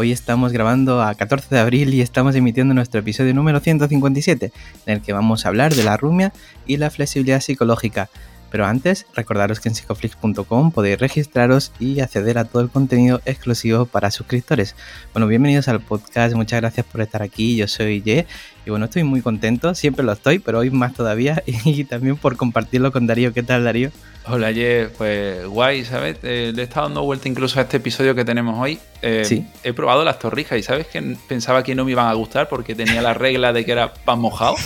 Hoy estamos grabando a 14 de abril y estamos emitiendo nuestro episodio número 157, en el que vamos a hablar de la rumia y la flexibilidad psicológica. Pero antes, recordaros que en psicoflix.com podéis registraros y acceder a todo el contenido exclusivo para suscriptores. Bueno, bienvenidos al podcast, muchas gracias por estar aquí, yo soy Ye y bueno, estoy muy contento, siempre lo estoy, pero hoy más todavía y también por compartirlo con Darío. ¿Qué tal Darío? Hola, Ye, pues guay, ¿sabes? Eh, le he estado dando vuelta incluso a este episodio que tenemos hoy. Eh, sí. He probado las torrijas y ¿sabes que pensaba que no me iban a gustar porque tenía la regla de que era pan mojado?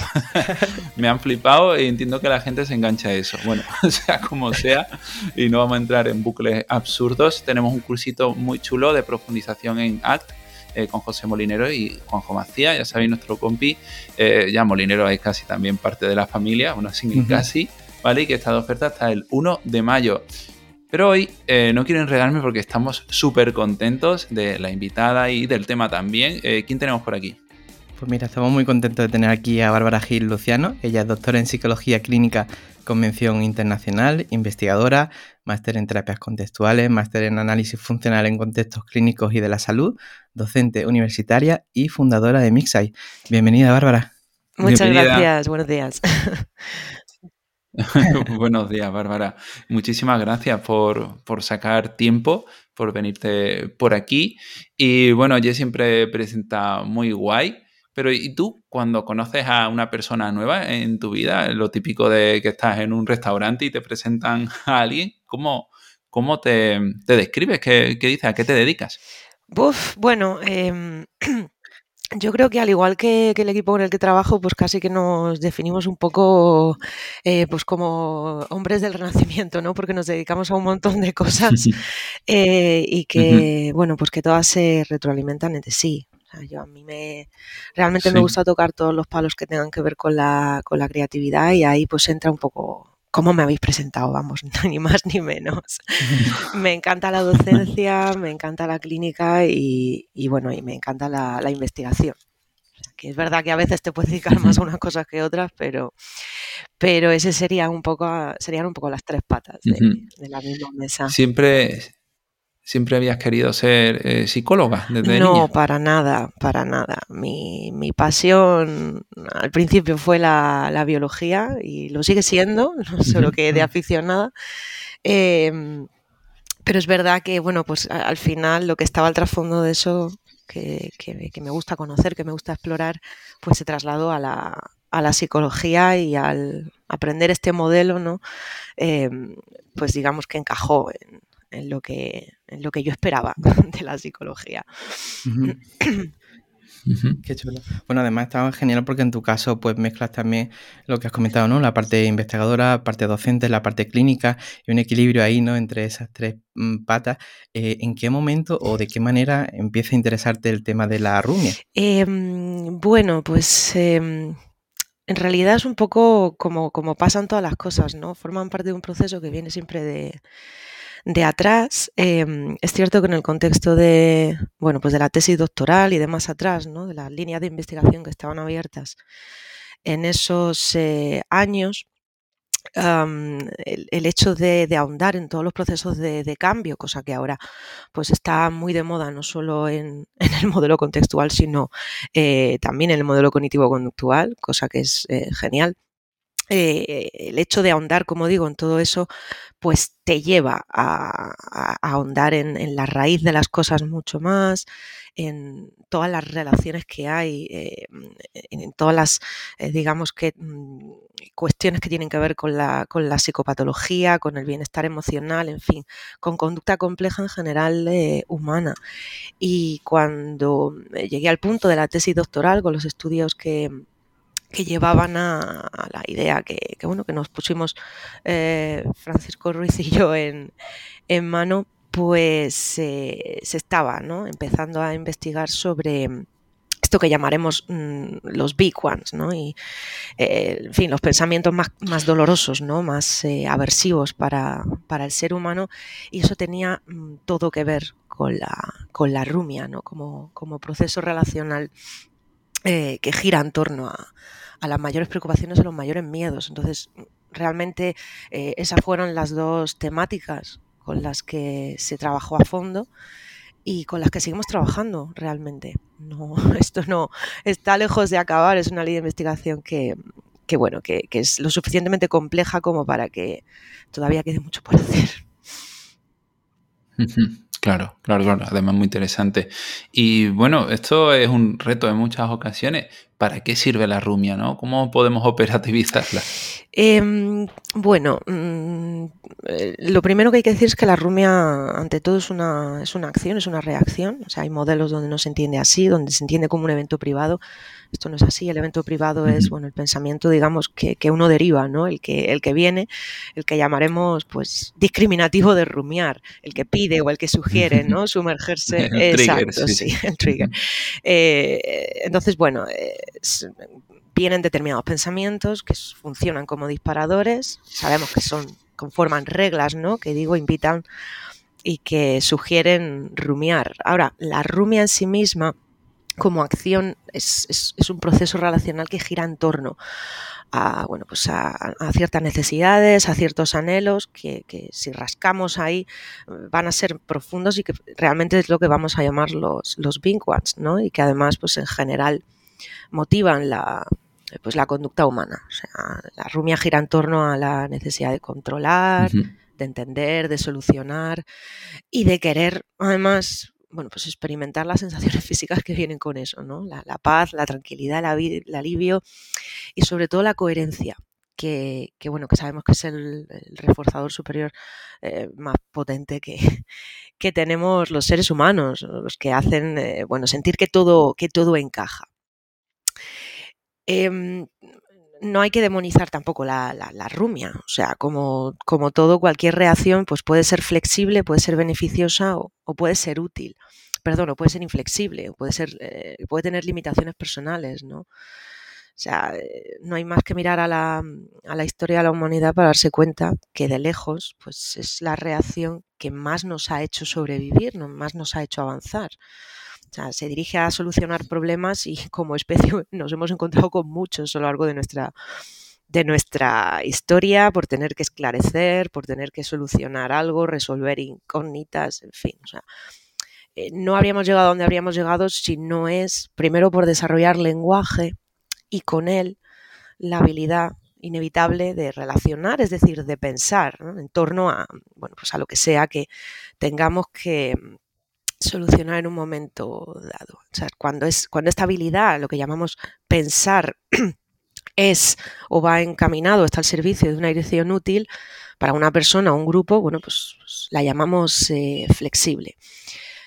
me han flipado y entiendo que la gente se engancha a eso. Bueno, sea como sea, y no vamos a entrar en bucles absurdos. Tenemos un cursito muy chulo de profundización en ACT eh, con José Molinero y Juanjo Macías, ya sabéis, nuestro compi. ya Molinero es casi también parte de la familia, bueno, sin casi. ¿vale? Y que está de oferta hasta el 1 de mayo. Pero hoy eh, no quiero enredarme porque estamos súper contentos de la invitada y del tema también. Eh, ¿Quién tenemos por aquí? Pues mira, estamos muy contentos de tener aquí a Bárbara Gil Luciano. Ella es doctora en Psicología Clínica Convención Internacional, investigadora, máster en terapias contextuales, máster en análisis funcional en contextos clínicos y de la salud, docente universitaria y fundadora de Mixai. Bienvenida, Bárbara. Muchas gracias, buenos días. Buenos días, Bárbara. Muchísimas gracias por, sacar tiempo, por venirte por aquí. Y bueno, yo siempre presenta muy guay. Pero ¿y tú cuando conoces a una persona nueva en tu vida? Lo típico de que estás en un restaurante y te presentan a alguien, ¿cómo, cómo te, describes? ¿Qué, dices? ¿A qué te dedicas? Uf, bueno, em, Yo creo que al igual que, el equipo con el que trabajo, pues casi que nos definimos un poco eh, pues como hombres del renacimiento, ¿no? Porque nos dedicamos a un montón de cosas eh, y que, bueno, pues que todas se retroalimentan entre sí. Yo a mí me realmente me gusta tocar todos los palos que tengan que ver con la, con la creatividad y ahí pues entra un poco cómo me habéis presentado, vamos, ni más ni menos. me encanta la docencia, me encanta la clínica y, bueno, y me encanta la, investigación. que es verdad que a veces te puedes dedicar más a unas cosas que otras, pero, pero ese sería un poco, serían un poco las tres patas de, de la misma mesa. Siempre, ¿Siempre habías querido ser eh, psicóloga desde No, para nada, para nada. Mi, pasión al principio fue la, biología y lo sigue siendo, solo que de aficionada. Em, pero es verdad que, bueno, pues al final lo que estaba al trasfondo de eso, que, me gusta conocer, que me gusta explorar, pues se trasladó a la, a la psicología y al aprender este modelo, ¿no? Em, pues digamos que encajó en, en lo que, en lo que yo esperaba de la psicología. Qué chulo. Bueno, además estaba genial porque en tu caso pues mezclas también lo que has comentado, ¿no? La parte investigadora, la parte docente, la parte clínica y un equilibrio ahí, ¿no? Entre esas tres mm, patas. Eh, ¿En qué momento o de qué manera empieza a interesarte el tema de la rumia? Em, bueno, pues em, en realidad es un poco como, como pasan todas las cosas, ¿no? Forman parte de un proceso que viene siempre de de atrás, em, es cierto que en el contexto de, bueno, pues de la tesis doctoral y de más atrás, ¿no? de las líneas de investigación que estaban abiertas en esos eh, años, el, hecho de, ahondar en todos los procesos de, cambio, cosa que ahora pues está muy de moda no solo en, el modelo contextual, sino eh, también en el modelo cognitivo-conductual, cosa que es eh, genial. Eh, el hecho de ahondar, como digo, en todo eso, pues te lleva a, ahondar en, la raíz de las cosas mucho más, en todas las relaciones que hay, eh, en, todas las, eh, digamos que, mm, cuestiones que tienen que ver con la, con la psicopatología, con el bienestar emocional, en fin, con conducta compleja en general humana. Y cuando llegué al punto de la tesis doctoral, con los estudios que, que llevaban a, la idea que, bueno que nos pusimos eh, Francisco Ruiz y yo en, mano pues se estaba ¿no? empezando a investigar sobre esto que llamaremos mm, los big ones, ¿no? Y, eh, en fin, los pensamientos más, más dolorosos, ¿no? Más eh, aversivos para, para, el ser humano. Y eso tenía mm, todo que ver con la, con la rumia, ¿no? Como, como proceso relacional que gira en torno a, a, las mayores preocupaciones y los mayores miedos. Entonces, realmente esas fueron las dos temáticas con las que se trabajó a fondo y con las que seguimos trabajando realmente. No, esto no está lejos de acabar, es una ley de investigación que, que bueno, que, que, es lo suficientemente compleja como para que todavía quede mucho por hacer. Claro, claro, claro. Además, muy interesante. Y bueno, esto es un reto en muchas ocasiones. ¿Para qué sirve la rumia, no? ¿Cómo podemos operativizarla? Eh, bueno, mmm, lo primero que hay que decir es que la rumia, ante todo, es una, es una acción, es una reacción. O sea, hay modelos donde no se entiende así, donde se entiende como un evento privado. Esto no es así. El evento privado es, bueno, el pensamiento, digamos, que, que, uno deriva, ¿no? El que, el que viene, el que llamaremos, pues, discriminativo de rumiar, el que pide o el que sugiere, ¿no? Sumergerse. el Exacto, trigger, sí, sí, el trigger. Eh, entonces, bueno, eh, vienen determinados pensamientos que funcionan como disparadores. Sabemos que son, conforman reglas, ¿no? Que digo, invitan y que sugieren rumiar. Ahora, la rumia en sí misma como acción es, es, un proceso relacional que gira en torno a, bueno, pues a, ciertas necesidades, a ciertos anhelos que, si rascamos ahí van a ser profundos y que realmente es lo que vamos a llamar los, los ones, ¿no? Y que además, pues en general motivan la, pues la conducta humana. O sea, la rumia gira en torno a la necesidad de controlar, uh -huh. de entender, de solucionar y de querer, además, bueno, pues experimentar las sensaciones físicas que vienen con eso, ¿no? La, la paz, la tranquilidad, la, el alivio y sobre todo la coherencia. Que, que, bueno, que sabemos que es el, el reforzador superior eh, más potente que, que, tenemos los seres humanos, los que hacen, eh, bueno, sentir que todo, que todo encaja. Eh, no hay que demonizar tampoco la, la, rumia. O sea, como, como, todo, cualquier reacción pues puede ser flexible, puede ser beneficiosa o, o puede ser útil. Perdón, o puede ser inflexible, puede, ser, eh, puede tener limitaciones personales, ¿no? O sea, eh, no hay más que mirar a la, a la, historia de la humanidad para darse cuenta que de lejos pues es la reacción que más nos ha hecho sobrevivir, más nos ha hecho avanzar. O sea, se dirige a solucionar problemas y como especie nos hemos encontrado con muchos a lo largo de nuestra, de nuestra historia por tener que esclarecer, por tener que solucionar algo, resolver incógnitas, en fin. O sea, eh, no habríamos llegado a donde habríamos llegado si no es, primero, por desarrollar lenguaje y con él la habilidad inevitable de relacionar, es decir, de pensar ¿no? en torno a, bueno, pues a lo que sea que tengamos que, solucionar en un momento dado. O sea, cuando, es, cuando esta habilidad, lo que llamamos pensar, es o va encaminado, está al servicio de una dirección útil para una persona o un grupo, bueno, pues, pues la llamamos eh, flexible.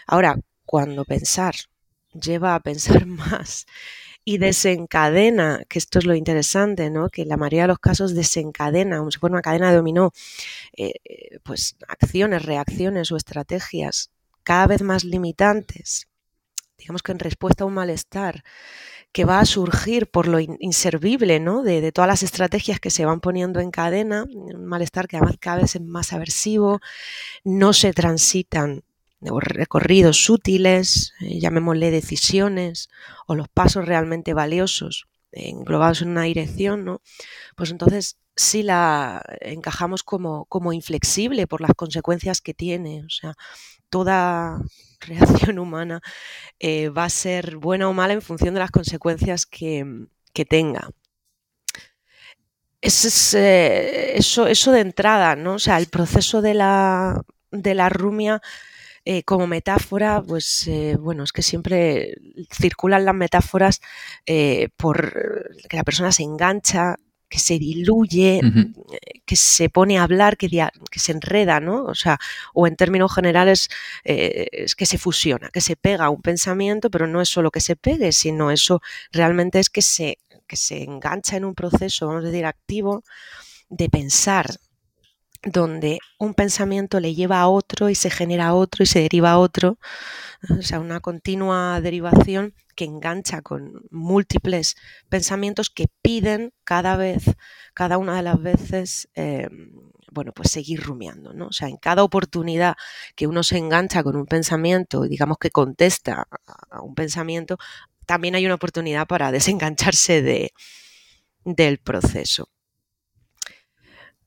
Ahora, cuando pensar lleva a pensar más y desencadena, que esto es lo interesante, ¿no? que la mayoría de los casos desencadena, como si fuera una cadena de dominó, eh, pues acciones, reacciones o estrategias cada vez más limitantes, digamos que en respuesta a un malestar que va a surgir por lo inservible ¿no? de, todas las estrategias que se van poniendo en cadena, un malestar que además cada vez es más aversivo, no se transitan recorridos útiles, eh, llamémosle decisiones, o los pasos realmente valiosos englobados en una dirección, ¿no? pues entonces sí la encajamos como, como inflexible por las consecuencias que tiene. O sea, toda reacción humana eh, va a ser buena o mala en función de las consecuencias que, que tenga. Es, es, eh, eso, eso de entrada, ¿no? O sea, el proceso de la, de la rumia eh, como metáfora, pues eh, bueno, es que siempre circulan las metáforas eh, por que la persona se engancha, que se diluye, uh -huh. que se pone a hablar, que, que, se enreda, ¿no? O sea, o en términos generales, eh, es que se fusiona, que se pega un pensamiento, pero no es solo que se pegue, sino eso realmente es que se, que se engancha en un proceso, vamos a decir, activo de pensar donde un pensamiento le lleva a otro y se genera otro y se deriva a otro, o sea, una continua derivación que engancha con múltiples pensamientos que piden cada vez, cada una de las veces, eh, bueno, pues seguir rumiando, ¿no? O sea, en cada oportunidad que uno se engancha con un pensamiento digamos que contesta a un pensamiento, también hay una oportunidad para desengancharse de, del proceso.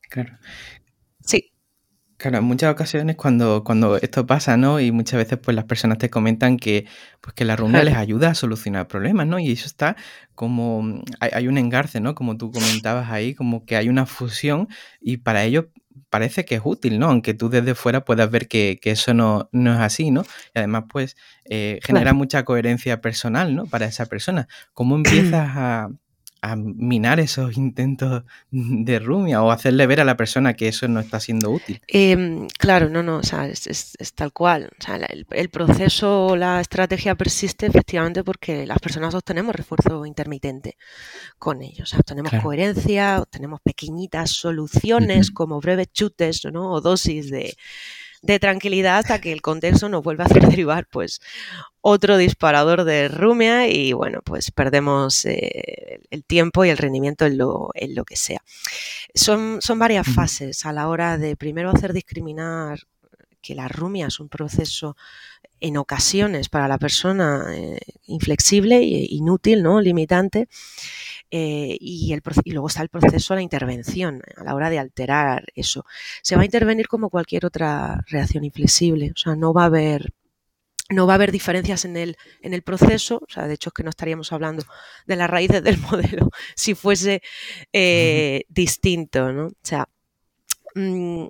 Claro. Claro, en muchas ocasiones cuando, cuando esto pasa, ¿no? Y muchas veces pues las personas te comentan que, pues, que la rumba les ayuda a solucionar problemas, ¿no? Y eso está como, hay, un engarce, ¿no? Como tú comentabas ahí, como que hay una fusión y para ellos parece que es útil, ¿no? Aunque tú desde fuera puedas ver que, eso no, no, es así, ¿no? Y además, pues, eh, genera mucha coherencia personal, ¿no? Para esa persona. ¿Cómo empiezas a, a minar esos intentos de rumia o hacerle ver a la persona que eso no está siendo útil. Em, claro, no, no, o sea, es, tal cual. O sea, el, proceso, la estrategia persiste efectivamente porque las personas obtenemos refuerzo intermitente con ellos. O sea, obtenemos coherencia, obtenemos pequeñitas soluciones como breves chutes ¿no? o dosis de, de tranquilidad hasta que el contexto nos vuelve a hacer derivar pues otro disparador de rumia y bueno pues perdemos eh, el tiempo y el rendimiento en lo, en lo que sea. Son, son varias fases a la hora de primero hacer discriminar que la rumia es un proceso en ocasiones para la persona eh, inflexible e inútil, ¿no? limitante, eh, y, el, y, luego está el proceso la intervención a la hora de alterar eso. Se va a intervenir como cualquier otra reacción inflexible, o sea, no va a haber no va a haber diferencias en el, en el proceso, o sea, de hecho es que no estaríamos hablando de las raíces del modelo si fuese eh, distinto, ¿no? O sea, mm,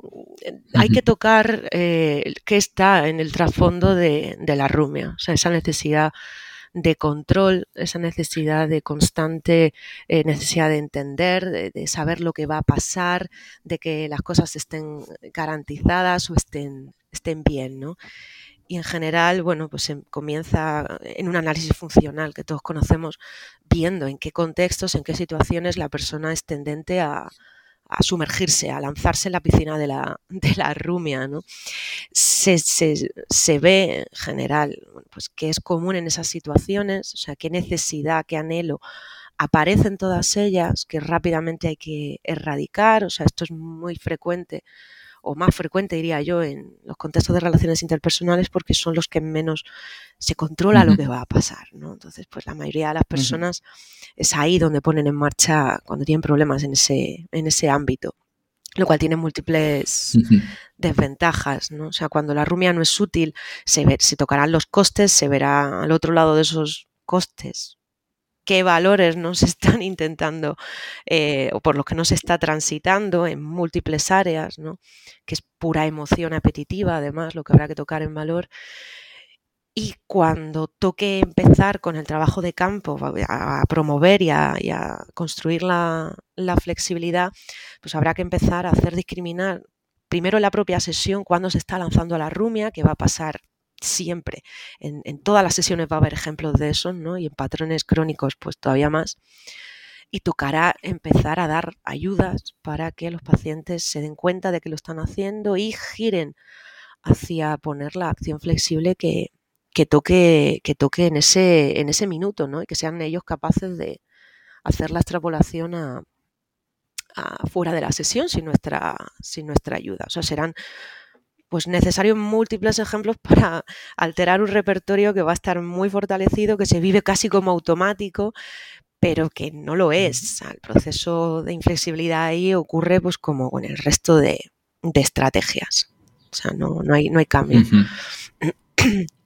hay que tocar eh, qué está en el trasfondo de, de, la rumia, o sea, esa necesidad de control, esa necesidad de constante eh, necesidad de entender, de, saber lo que va a pasar, de que las cosas estén garantizadas o estén, estén bien, ¿no? Y en general, bueno, pues em, comienza en un análisis funcional que todos conocemos, viendo en qué contextos, en qué situaciones la persona es tendente a, a sumergirse, a lanzarse en la piscina de la, de la rumia. ¿no? Se, se, ve en general pues, que es común en esas situaciones, o sea, qué necesidad, qué anhelo aparecen todas ellas que rápidamente hay que erradicar, o sea, esto es muy frecuente o más frecuente, diría yo, en los contextos de relaciones interpersonales porque son los que menos se controla lo que va a pasar, ¿no? Entonces, pues la mayoría de las personas es ahí donde ponen en marcha cuando tienen problemas en ese, en ese ámbito lo cual tiene múltiples desventajas, ¿no? O sea, cuando la rumia no es útil, se, ve, se tocarán los costes, se verá al otro lado de esos costes qué valores nos están intentando eh, o por los que nos está transitando en múltiples áreas, ¿no? que es pura emoción apetitiva, además, lo que habrá que tocar en valor. Y cuando toque empezar con el trabajo de campo, a, promover y a, construir la, flexibilidad, pues habrá que empezar a hacer discriminar primero en la propia sesión cuando se está lanzando la rumia, que va a pasar siempre. En, todas las sesiones va a haber ejemplos de eso, ¿no? Y en patrones crónicos, pues todavía más. Y tocará empezar a dar ayudas para que los pacientes se den cuenta de que lo están haciendo y giren hacia poner la acción flexible que, toque, que toque en, ese, en ese minuto, ¿no? Y que sean ellos capaces de hacer la extrapolación a, fuera de la sesión sin nuestra, sin nuestra ayuda. O sea, serán pues necesarios múltiples ejemplos para alterar un repertorio que va a estar muy fortalecido, que se vive casi como automático, pero que no lo es. el proceso de inflexibilidad ahí ocurre pues como con el resto de, estrategias. O sea, no, no, hay, no hay cambio.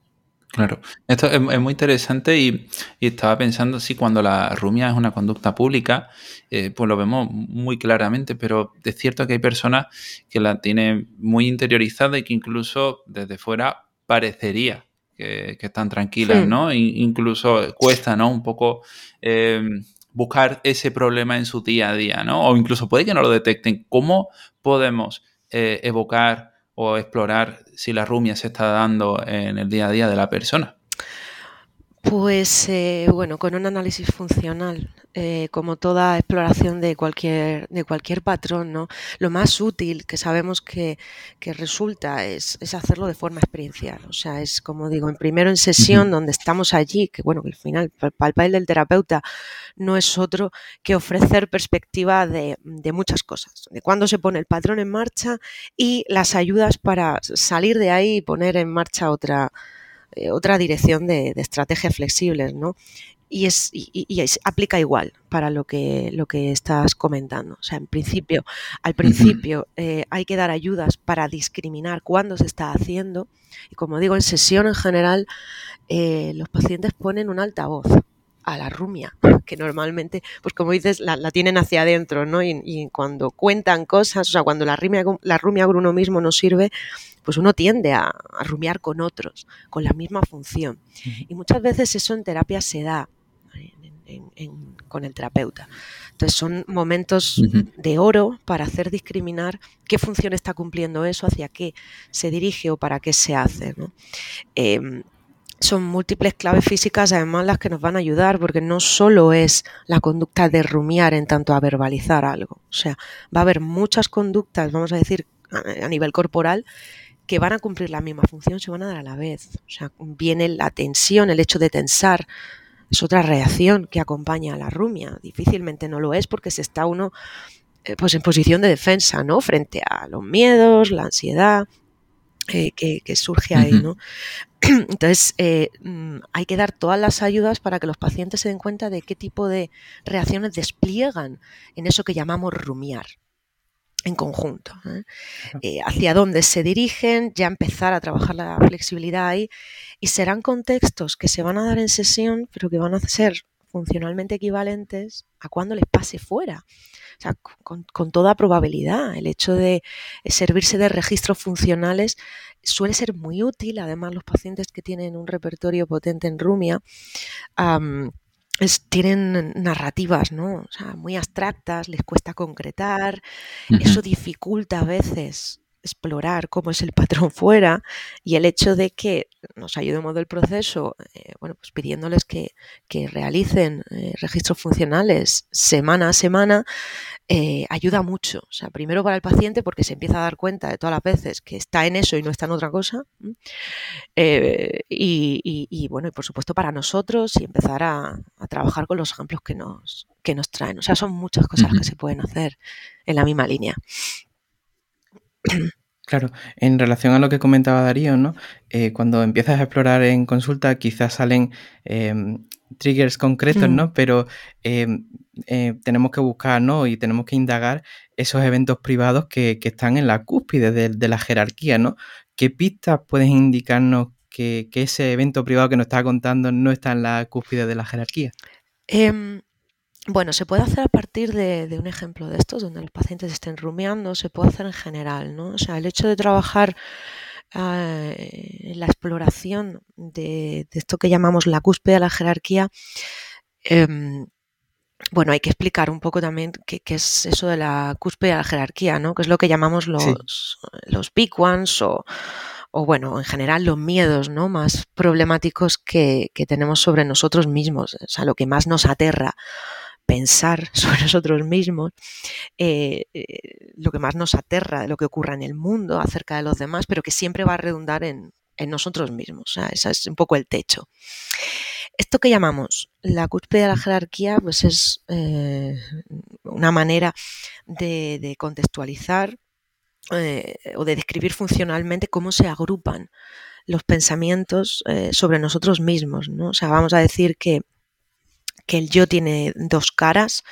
Claro, esto es, muy interesante y, estaba pensando si cuando la rumia es una conducta pública, eh, pues lo vemos muy claramente, pero es cierto que hay personas que la tienen muy interiorizada y que incluso desde fuera parecería que, están tranquilas, ¿no? incluso cuesta, ¿no? Un poco em, buscar ese problema en su día a día, ¿no? O incluso puede que no lo detecten. ¿Cómo podemos eh, evocar o explorar si la rumia se está dando en el día a día de la persona? Pues eh, bueno, con un análisis funcional, eh, como toda exploración de cualquier, de cualquier patrón, ¿no? lo más útil que sabemos que, resulta es, hacerlo de forma experiencial. O sea, es como digo, en primero en sesión, donde estamos allí, que bueno, que al final, para el papel del terapeuta no es otro que ofrecer perspectiva de, de muchas cosas, de cuándo se pone el patrón en marcha y las ayudas para salir de ahí y poner en marcha otra eh, otra dirección de, estrategias flexibles, ¿no? Y, es, aplica igual para lo que, lo que estás comentando. O sea, en principio, al principio eh, hay que dar ayudas para discriminar cuándo se está haciendo. Y como digo, en sesión en general, eh, los pacientes ponen un altavoz a la rumia, que normalmente, pues como dices, la, tienen hacia adentro, ¿no? Y, cuando cuentan cosas, o sea, cuando la rumia, la rumia con uno mismo no sirve, pues uno tiende a, rumiar con otros, con la misma función. Y muchas veces eso en terapia se da con el terapeuta. Entonces son momentos de oro para hacer discriminar qué función está cumpliendo eso, hacia qué se dirige o para qué se hace. Em, son múltiples claves físicas además las que nos van a ayudar, porque no solo es la conducta de rumiar en tanto a verbalizar algo. O sea, va a haber muchas conductas, vamos a decir, a nivel corporal, que van a cumplir la misma función, se van a dar a la vez. O sea, viene la tensión, el hecho de tensar, es otra reacción que acompaña a la rumia. Difícilmente no lo es porque se está uno eh, pues en posición de defensa, ¿no? Frente a los miedos, la ansiedad eh, que, surge ahí, ¿no? Entonces, eh, mm, hay que dar todas las ayudas para que los pacientes se den cuenta de qué tipo de reacciones despliegan en eso que llamamos rumiar en conjunto. ¿eh? Eh, hacia dónde se dirigen, ya empezar a trabajar la flexibilidad ahí y serán contextos que se van a dar en sesión, pero que van a ser funcionalmente equivalentes a cuando les pase fuera. O sea, con, con, toda probabilidad, el hecho de servirse de registros funcionales suele ser muy útil. Además, los pacientes que tienen un repertorio potente en Rumia, tienen narrativas ¿no? muy abstractas, les cuesta concretar, eso dificulta a veces explorar cómo es el patrón fuera y el hecho de que nos ayudemos del proceso, eh, bueno, pues pidiéndoles que, realicen eh, registros funcionales semana a semana, eh, ayuda mucho. O sea, primero para el paciente porque se empieza a dar cuenta de todas las veces que está en eso y no está en otra cosa. Y, bueno, y por supuesto para nosotros y empezar a, trabajar con los ejemplos que nos, que nos traen. O sea, son muchas cosas que se pueden hacer en la misma línea. Claro, en relación a lo que comentaba Darío, ¿no? Eh, cuando empiezas a explorar en consulta, quizás salen em, triggers concretos, ¿no? Mm. Pero em, eh, tenemos que buscar, ¿no? Y tenemos que indagar esos eventos privados que, están en la cúspide de, la jerarquía, ¿no? ¿Qué pistas pueden indicarnos que, ese evento privado que nos está contando no está en la cúspide de la jerarquía? Bueno, se puede hacer a partir de, un ejemplo de estos, donde los pacientes estén rumiando, se puede hacer en general, ¿no? O sea, el hecho de trabajar eh, en la exploración de, esto que llamamos la cúspide de la jerarquía, em, bueno, hay que explicar un poco también qué, es eso de la cúspide de la jerarquía, ¿no? Que es lo que llamamos los, los big ones o, bueno, en general los miedos ¿no? más problemáticos que, que, tenemos sobre nosotros mismos, o sea, lo que más nos aterra pensar sobre nosotros mismos, eh, eh, lo que más nos aterra lo que ocurra en el mundo acerca de los demás, pero que siempre va a redundar en, nosotros mismos. O sea, ese es un poco el techo. Esto que llamamos la cúspide de la jerarquía, pues es eh, una manera de, contextualizar o de describir funcionalmente cómo se agrupan los pensamientos sobre nosotros mismos. ¿no? O sea, vamos a decir que que el yo tiene dos caras.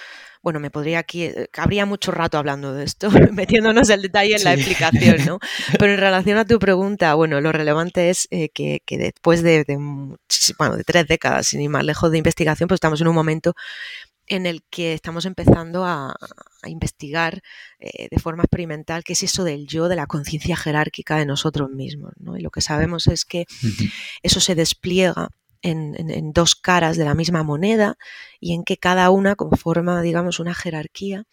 Bueno, me podría aquí, eh, habría mucho rato hablando de esto, metiéndonos el detalle en la explicación, ¿no? Pero en relación a tu pregunta, bueno, lo relevante es eh, que, después de, bueno, de tres décadas, sin ir más lejos de investigación, pues estamos en un momento en el que estamos empezando a, investigar eh, de forma experimental qué es eso del yo, de la conciencia jerárquica de nosotros mismos. ¿no? Y lo que sabemos es que eso se despliega en, dos caras de la misma moneda y en que cada una conforma, digamos, una jerarquía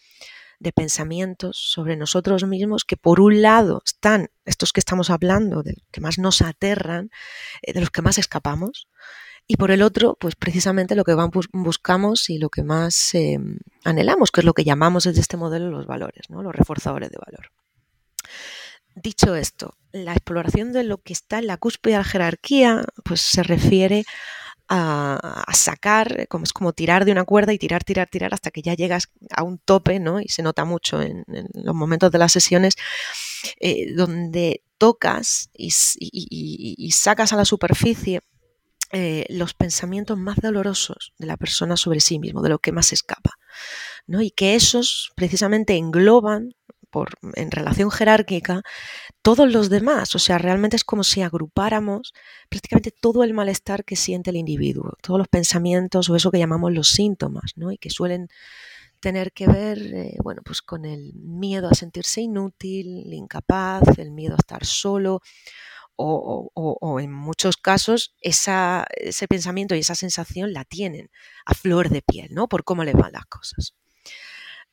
de pensamientos sobre nosotros mismos que por un lado están estos que estamos hablando, de los que más nos aterran, eh, de los que más escapamos, y por el otro, pues precisamente lo que buscamos y lo que más eh, anhelamos, que es lo que llamamos desde este modelo los valores, ¿no? los reforzadores de valor. Dicho esto, la exploración de lo que está en la cúspide de la jerarquía, pues se refiere a, sacar, como es como tirar de una cuerda y tirar, tirar, tirar hasta que ya llegas a un tope, ¿no? Y se nota mucho en, los momentos de las sesiones eh, donde tocas y, sacas a la superficie eh, los pensamientos más dolorosos de la persona sobre sí mismo, de lo que más escapa. ¿no? Y que esos precisamente engloban en relación jerárquica todos los demás. O sea, realmente es como si agrupáramos prácticamente todo el malestar que siente el individuo, todos los pensamientos o eso que llamamos los síntomas, ¿no? Y que suelen tener que ver, eh, bueno, pues con el miedo a sentirse inútil, incapaz, el miedo a estar solo, o, en muchos casos ese pensamiento y esa sensación la tienen a flor de piel, ¿no? Por cómo le van las cosas.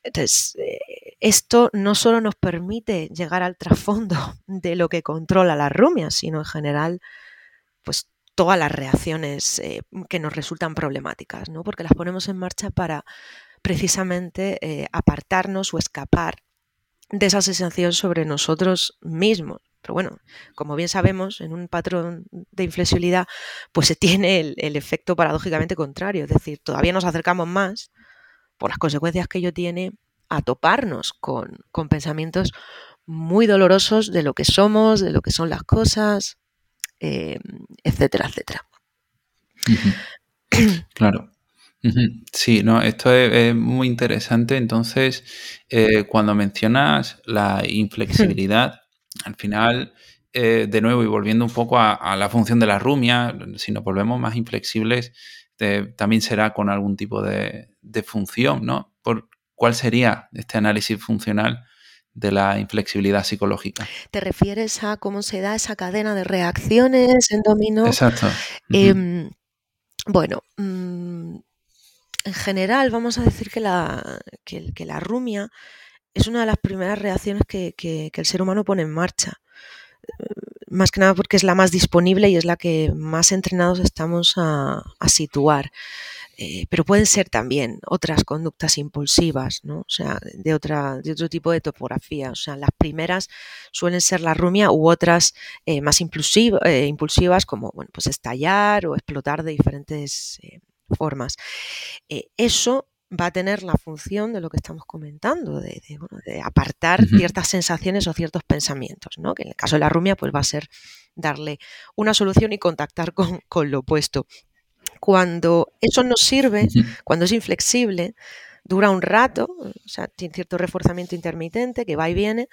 Entonces, eh, esto no solo nos permite llegar al trasfondo de lo que controla la rumia, sino en general, pues todas las reacciones eh, que nos resultan problemáticas, ¿no? Porque las ponemos en marcha para precisamente eh, apartarnos o escapar de esa sensación sobre nosotros mismos. Pero bueno, como bien sabemos, en un patrón de inflexibilidad, pues se tiene el, el efecto paradójicamente contrario, es decir, todavía nos acercamos más por las consecuencias que ello tiene, a toparnos con, pensamientos muy dolorosos de lo que somos, de lo que son las cosas, eh, etcétera, etcétera. Claro. Sí, no, esto es, muy interesante. Entonces, eh, cuando mencionas la inflexibilidad, al final, eh, de nuevo, y volviendo un poco a, la función de la rumia, si nos volvemos más inflexibles, también será con algún tipo de, función, ¿no? Por, ¿Cuál sería este análisis funcional de la inflexibilidad psicológica? ¿Te refieres a cómo se da esa cadena de reacciones en dominó? Exacto. Em, bueno, mm, en general vamos a decir que la, que, la rumia es una de las primeras reacciones que, el ser humano pone en marcha más que nada porque es la más disponible y es la que más entrenados estamos a, situar. Eh, pero pueden ser también otras conductas impulsivas, ¿no? O sea, de, otra, de otro tipo de topografía. O sea, las primeras suelen ser la rumia u otras eh, más eh, impulsivas como, bueno, pues estallar o explotar de diferentes formas. eso va a tener la función de lo que estamos comentando, de, apartar ciertas sensaciones o ciertos pensamientos, ¿no? que en el caso de la rumia pues va a ser darle una solución y contactar con, lo opuesto. Cuando eso nos sirve, cuando es inflexible, dura un rato, o sea, tiene cierto reforzamiento intermitente que va y viene,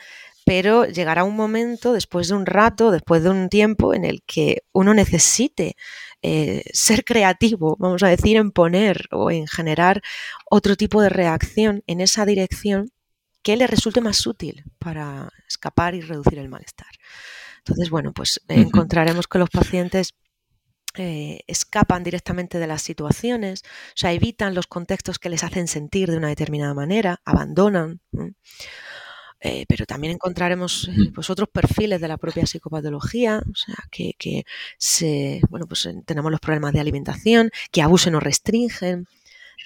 pero llegará un momento, después de un rato, después de un tiempo, en el que uno necesite eh, ser creativo, vamos a decir, en poner o en generar otro tipo de reacción en esa dirección que le resulte más útil para escapar y reducir el malestar. Entonces, bueno, pues encontraremos que los pacientes eh, escapan directamente de las situaciones, o sea, evitan los contextos que les hacen sentir de una determinada manera, abandonan. Eh, pero también encontraremos eh, pues otros perfiles de la propia psicopatología, o sea, que, se, bueno, pues tenemos los problemas de alimentación, que abusen o restringen,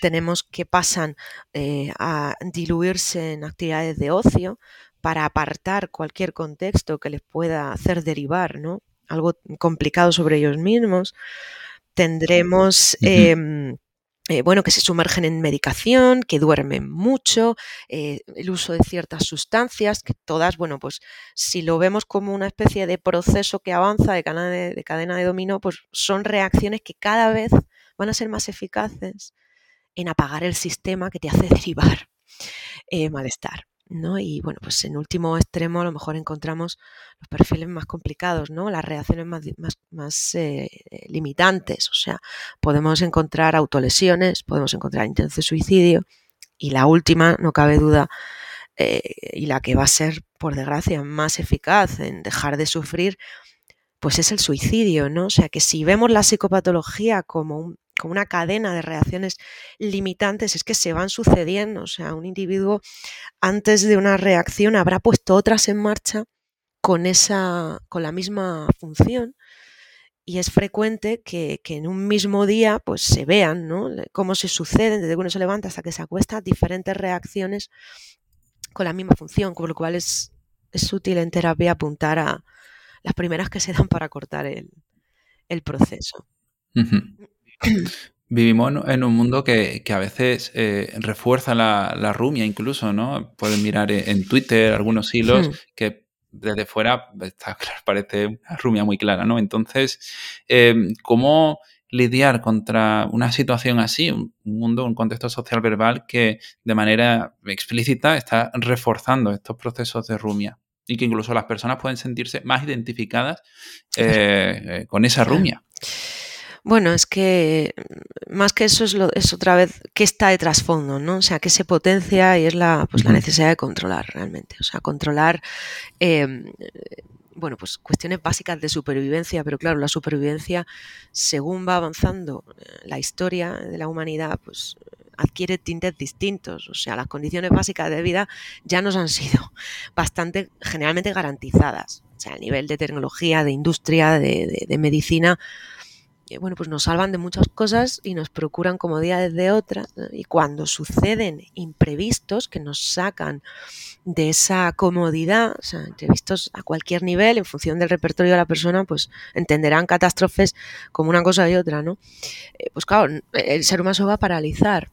tenemos que pasan eh, a diluirse en actividades de ocio para apartar cualquier contexto que les pueda hacer derivar, ¿no? Algo complicado sobre ellos mismos. Tendremos eh, bueno, que se sumergen en medicación, que duermen mucho, eh, el uso de ciertas sustancias, que todas, bueno, pues si lo vemos como una especie de proceso que avanza de cadena de, cadena de dominó, pues son reacciones que cada vez van a ser más eficaces en apagar el sistema que te hace derivar eh, malestar. Y bueno, pues en último extremo a lo mejor encontramos los perfiles más complicados, ¿no? Las reacciones más, eh, limitantes, o sea, podemos encontrar autolesiones, podemos encontrar intentos de suicidio y la última, no cabe duda, eh, y la que va a ser, por desgracia, más eficaz en dejar de sufrir, pues es el suicidio, ¿no? O sea, que si vemos la psicopatología como un como una cadena de reacciones limitantes, es que se van sucediendo. O sea, un individuo antes de una reacción habrá puesto otras en marcha con, esa, con la misma función y es frecuente que, en un mismo día pues se vean ¿no? cómo se suceden desde que uno se levanta hasta que se acuesta diferentes reacciones con la misma función, con lo cual es, es útil en terapia apuntar a las primeras que se dan para cortar el, proceso. Vivimos en un mundo que, a veces eh, refuerza la, rumia incluso, ¿no? Pueden mirar en Twitter algunos hilos que desde fuera está, claro, parece una rumia muy clara, ¿no? Entonces, eh, ¿cómo lidiar contra una situación así, un mundo, un contexto social verbal que de manera explícita está reforzando estos procesos de rumia? Y que incluso las personas pueden sentirse más identificadas eh, con esa rumia. Bueno, es que mm, más que eso es, lo, es otra vez qué está de trasfondo, ¿no? O sea, que se potencia y es la, pues, la necesidad de controlar realmente. O sea, controlar, em, bueno, pues cuestiones básicas de supervivencia, pero claro, la supervivencia, según va avanzando eh, la historia de la humanidad, pues adquiere tintes distintos. O sea, las condiciones básicas de vida ya nos han sido bastante, generalmente garantizadas. O sea, a nivel de tecnología, de industria, de, de medicina, bueno, pues nos salvan de muchas cosas y nos procuran comodidades de otras. Y cuando suceden imprevistos que nos sacan de esa comodidad, o sea, imprevistos a cualquier nivel, en función del repertorio de la persona, pues entenderán catástrofes como una cosa y otra, ¿no? Eh, pues claro, el ser humano se va a paralizar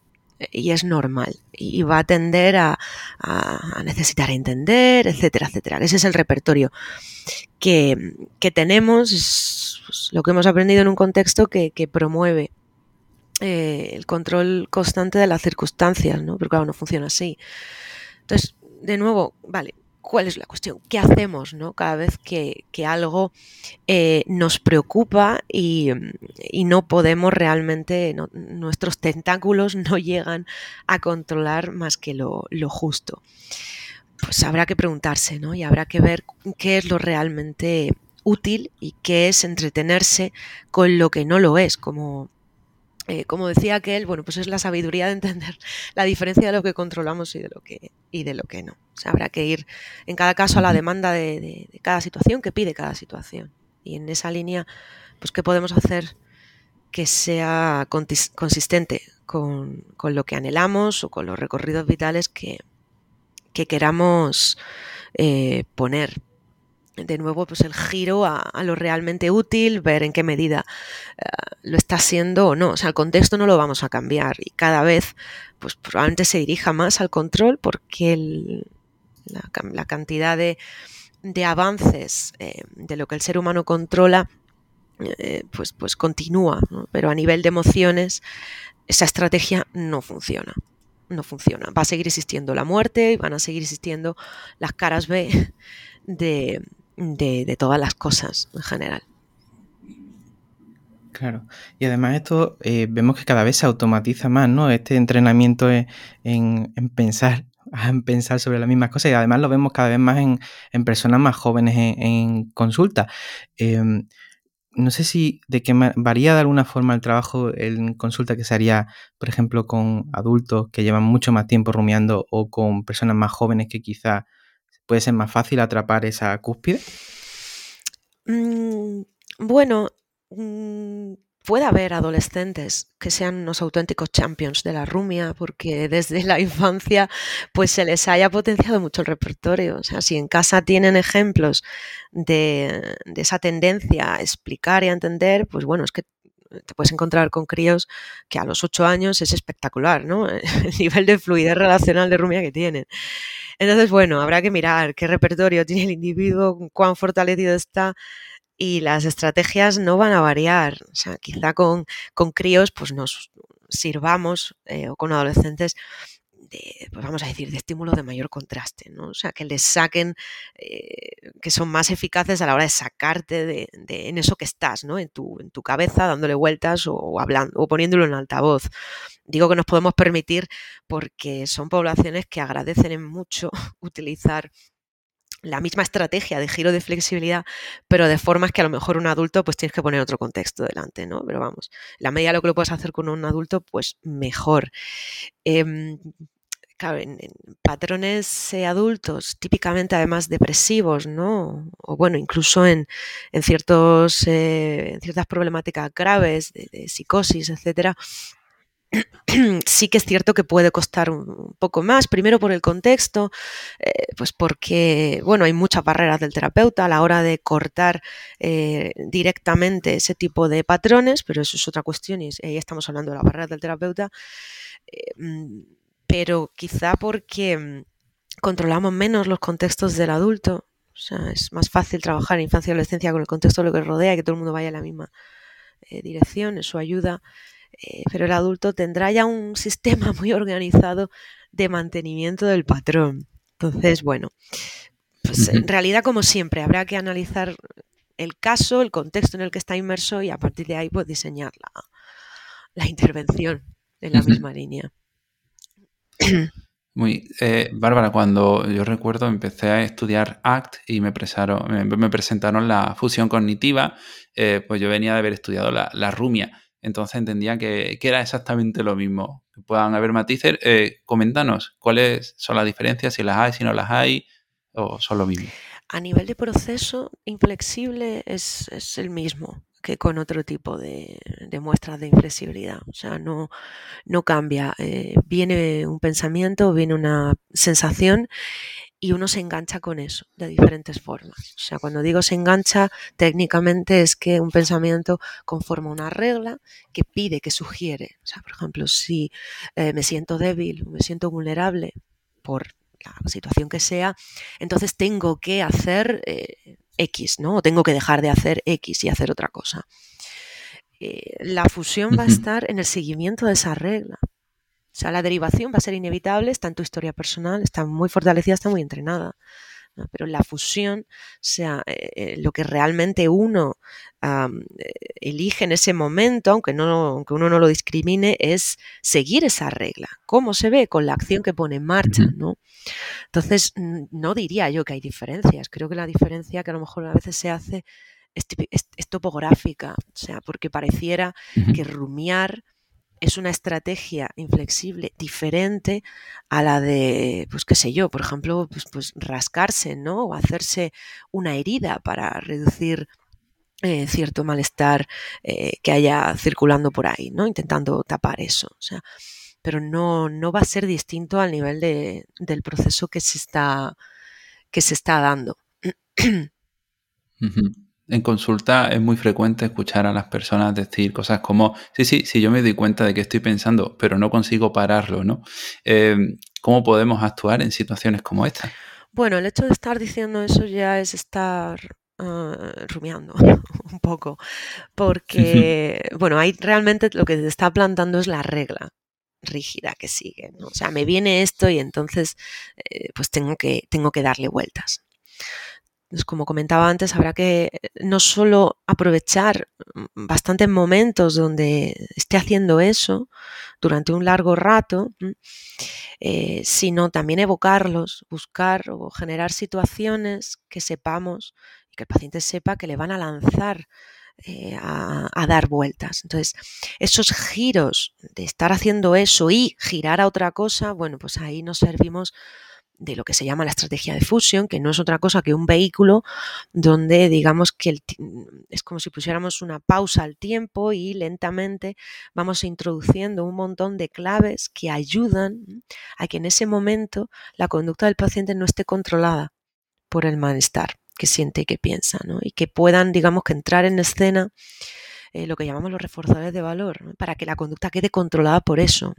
y es normal y va a tender a, necesitar entender, etcétera, etcétera. Ese es el repertorio que, tenemos, es pues, lo que hemos aprendido en un contexto que, promueve eh, el control constante de las circunstancias, ¿no? Pero claro, no funciona así. Entonces, de nuevo, vale, ¿Cuál es la cuestión? ¿Qué hacemos ¿no? cada vez que, algo eh, nos preocupa y, no podemos realmente, nuestros tentáculos no llegan a controlar más que lo, justo? Pues habrá que preguntarse ¿no? y habrá que ver qué es lo realmente útil y qué es entretenerse con lo que no lo es, como, eh, como decía aquel, bueno, pues es la sabiduría de entender la diferencia de lo que controlamos y de lo que, y de lo que no. O sea, habrá que ir en cada caso a la demanda de, cada situación, que pide cada situación. Y en esa línea, pues, ¿qué podemos hacer que sea consistente con, lo que anhelamos o con los recorridos vitales que, queramos eh, poner de nuevo pues el giro a, lo realmente útil, ver en qué medida eh, lo está haciendo o no. O sea, el contexto no lo vamos a cambiar y cada vez pues probablemente se dirija más al control porque la, cantidad de, avances eh, de lo que el ser humano controla eh, pues, pues continúa, pero a nivel de emociones esa estrategia no funciona no funciona. Va a seguir existiendo la muerte y van a seguir existiendo las caras B de, de, todas las cosas en general. Claro, y además esto eh, vemos que cada vez se automatiza más, ¿no? Este entrenamiento en, en, pensar, en pensar sobre las mismas cosas y además lo vemos cada vez más en, personas más jóvenes en, consulta. Em, no sé si de qué varía de alguna forma el trabajo en consulta que se haría, por ejemplo, con adultos que llevan mucho más tiempo rumiando o con personas más jóvenes que quizá puede ser más fácil atrapar esa cúspide? Mm, bueno, mm, puede haber adolescentes que sean unos auténticos champions de la rumia porque desde la infancia pues se les haya potenciado mucho el repertorio. O sea, si en casa tienen ejemplos de, de esa tendencia a explicar y a entender, pues bueno, es que te puedes encontrar con críos que a los ocho años es espectacular, ¿no? El nivel de fluidez relacional de rumia que tienen. Entonces, bueno, habrá que mirar qué repertorio tiene el individuo, cuán fortalecido está y las estrategias no van a variar. O sea, quizá con, con críos pues nos sirvamos eh, o con adolescentes pues vamos a decir, de estímulo de mayor contraste, ¿no? O sea, que les saquen, eh, que son más eficaces a la hora de sacarte de, en eso que estás, ¿no? En tu, en tu cabeza, dándole vueltas o, hablando, o poniéndolo en altavoz. Digo que nos podemos permitir porque son poblaciones que agradecen mucho utilizar la misma estrategia de giro de flexibilidad, pero de formas que a lo mejor un adulto pues tienes que poner otro contexto delante, ¿no? Pero vamos, la medida de lo que lo puedes hacer con un adulto, pues mejor. Em, en, patrones eh, adultos, típicamente además depresivos, ¿no? O bueno, incluso en, ciertos, eh, ciertas problemáticas graves de, psicosis, etcétera, sí que es cierto que puede costar un poco más, primero por el contexto, eh, pues porque, bueno, hay muchas barreras del terapeuta a la hora de cortar directamente ese tipo de patrones, pero eso es otra cuestión y ahí estamos hablando de las barreras del terapeuta. Mm, pero quizá porque mm, controlamos menos los contextos del adulto. O sea, es más fácil trabajar en infancia y adolescencia con el contexto de lo que rodea y que todo el mundo vaya en la misma eh, dirección, eso ayuda. Eh, pero el adulto tendrá ya un sistema muy organizado de mantenimiento del patrón. Entonces, bueno, pues en realidad, como siempre, habrá que analizar el caso, el contexto en el que está inmerso y a partir de ahí pues, diseñar la, intervención en la misma línea. Muy, eh, Bárbara, cuando yo recuerdo empecé a estudiar ACT y me, presentaron la fusión cognitiva, eh, pues yo venía de haber estudiado la, rumia, entonces entendía que, era exactamente lo mismo. Puedan haber matices. Eh, coméntanos cuáles son las diferencias, si las hay, si no las hay, o son lo mismo. A nivel de proceso, inflexible es el mismo que con otro tipo de, muestras de inflexibilidad. O sea, no, no cambia. Eh, viene un pensamiento, viene una sensación y uno se engancha con eso de diferentes formas. O sea, cuando digo se engancha, técnicamente es que un pensamiento conforma una regla que pide, que sugiere. O sea, por ejemplo, si eh, me siento débil, me siento vulnerable por la situación que sea, entonces tengo que hacer eh, X, ¿no? O tengo que dejar de hacer X y hacer otra cosa. Eh, la fusión va a estar en el seguimiento de esa regla. O sea, la derivación va a ser inevitable, está en tu historia personal, está muy fortalecida, está muy entrenada. Pero la fusión, o sea, eh, eh, lo que realmente uno elige en ese momento, aunque, no, aunque uno no lo discrimine, es seguir esa regla. ¿Cómo se ve? Con la acción que pone en marcha, ¿no? Entonces, no diría yo que hay diferencias. Creo que la diferencia que a lo mejor a veces se hace es, topográfica, o sea, porque pareciera que rumiar es una estrategia inflexible diferente a la de, pues qué sé yo, por ejemplo, pues, pues rascarse, ¿no? O hacerse una herida para reducir eh, cierto malestar eh, que haya circulando por ahí, ¿no? Intentando tapar eso. O sea, pero no, no va a ser distinto al nivel de, del proceso que se está, que se está dando. En consulta es muy frecuente escuchar a las personas decir cosas como, sí, sí, sí, yo me doy cuenta de que estoy pensando, pero no consigo pararlo, ¿no? Em, ¿Cómo podemos actuar en situaciones como esta? Bueno, el hecho de estar diciendo eso ya es estar ah, rumiando un poco, porque, bueno, ahí realmente lo que se está plantando es la regla rígida que sigue. O sea, me viene esto y entonces eh, pues tengo que, tengo que darle vueltas. Entonces, como comentaba antes, habrá que eh, no solo aprovechar mm, bastantes momentos donde esté haciendo eso durante un largo rato, eh, sino también evocarlos, buscar o generar situaciones que sepamos y que el paciente sepa que le van a lanzar eh, a, dar vueltas. Entonces, esos giros de estar haciendo eso y girar a otra cosa, bueno, pues ahí nos servimos de lo que se llama la estrategia de fusión, que no es otra cosa que un vehículo donde digamos que es como si pusiéramos una pausa al tiempo y lentamente vamos introduciendo un montón de claves que ayudan a que en ese momento la conducta del paciente no esté controlada por el malestar que siente y que piensa, ¿no? y que puedan, digamos, que entrar en escena eh, lo que llamamos los reforzadores de valor, para que la conducta quede controlada por eso.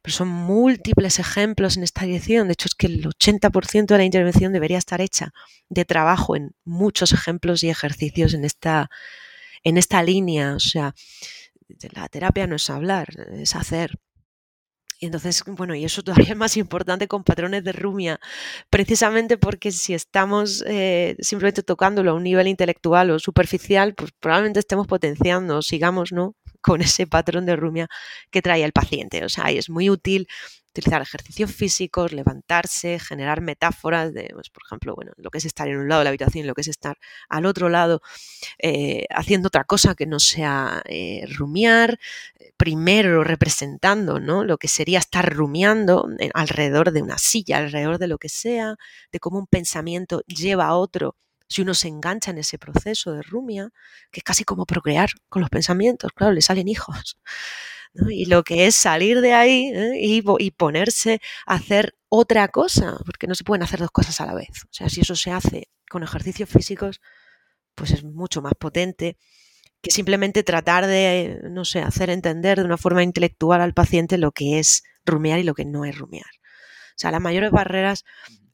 Pero son múltiples ejemplos en esta dirección, de hecho es que el 80% de la intervención debería estar hecha de trabajo en muchos ejemplos y ejercicios en esta, en esta línea, o sea, la terapia no es hablar, es hacer. Y entonces, bueno, y eso todavía es más importante con patrones de rumia, precisamente porque si estamos eh, simplemente tocándolo a un nivel intelectual o superficial, pues probablemente estemos potenciando, sigamos, ¿no? Con ese patrón de rumia que trae el paciente. O sea, es muy útil utilizar ejercicios físicos, levantarse, generar metáforas de, pues, por ejemplo, bueno, lo que es estar en un lado de la habitación, lo que es estar al otro lado, eh, haciendo otra cosa que no sea eh, rumiar, primero representando ¿no? lo que sería estar rumiando alrededor de una silla, alrededor de lo que sea, de cómo un pensamiento lleva a otro si uno se engancha en ese proceso de rumia, que es casi como procrear con los pensamientos, claro, le salen hijos. Y lo que es salir de ahí ¿eh? y, ponerse a hacer otra cosa, porque no se pueden hacer dos cosas a la vez. O sea, si eso se hace con ejercicios físicos, pues es mucho más potente que simplemente tratar de, no sé, hacer entender de una forma intelectual al paciente lo que es rumiar y lo que no es rumiar. O sea, las mayores barreras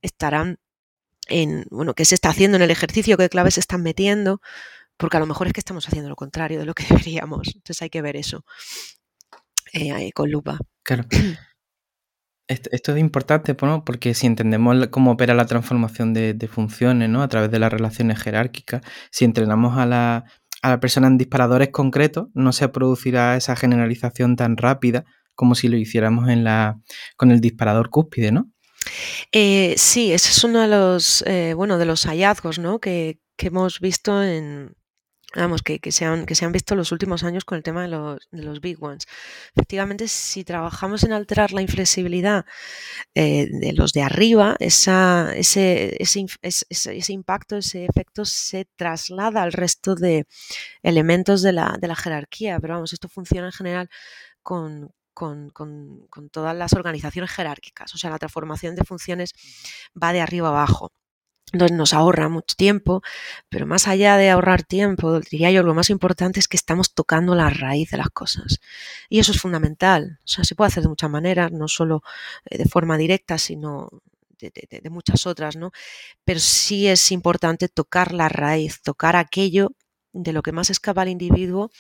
estarán en, bueno, qué se está haciendo en el ejercicio, qué claves se están metiendo, porque a lo mejor es que estamos haciendo lo contrario de lo que deberíamos. Entonces hay que ver eso. Eh, con lupa. Claro. Esto, es importante, ¿no? porque si entendemos cómo opera la transformación de, funciones ¿no? a través de las relaciones jerárquicas, si entrenamos a la, a la persona en disparadores concretos, no se producirá esa generalización tan rápida como si lo hiciéramos en la, con el disparador cúspide, ¿no? Eh, sí, ese es uno de los, eh, bueno, de los hallazgos ¿no? que, que hemos visto en, vamos, que, que, se han, que se han visto los últimos años con el tema de los, de los big ones. Efectivamente, si trabajamos en alterar la inflexibilidad eh, de los de arriba, esa, ese, ese, ese, impacto, ese efecto se traslada al resto de elementos de la, de la jerarquía. Pero vamos, esto funciona en general con, con, con, con, todas las organizaciones jerárquicas. O sea, la transformación de funciones va de arriba abajo. Entonces nos ahorra mucho tiempo, pero más allá de ahorrar tiempo, diría yo, lo más importante es que estamos tocando la raíz de las cosas. Y eso es fundamental. O sea, se puede hacer de muchas maneras, no solo eh, de forma directa, sino de, muchas otras, ¿no? Pero sí es importante tocar la raíz, tocar aquello de lo que más escapa al individuo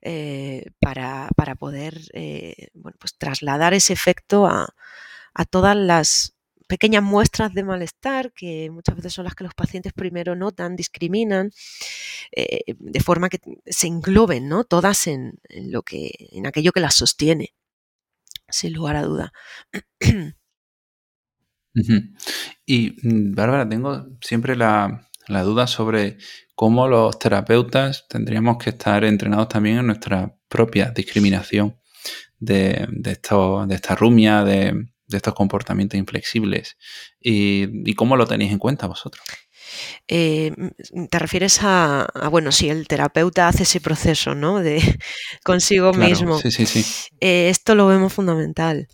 eh, para, poder eh, bueno, pues trasladar ese efecto a, a todas las pequeñas muestras de malestar que muchas veces son las que los pacientes primero notan, discriminan, eh, de forma que se engloben ¿no? todas en, lo que, en aquello que las sostiene, sin lugar a duda. Y mm, Bárbara, tengo siempre la, duda sobre cómo los terapeutas tendríamos que estar entrenados también en nuestra propia discriminación de, de, de esta rumia, de, de estos comportamientos inflexibles. ¿Y, cómo lo tenéis en cuenta vosotros? Eh, te refieres a, bueno, si el terapeuta hace ese proceso, ¿no? De consigo mismo. Sí, sí, sí. Eh, esto lo vemos fundamental.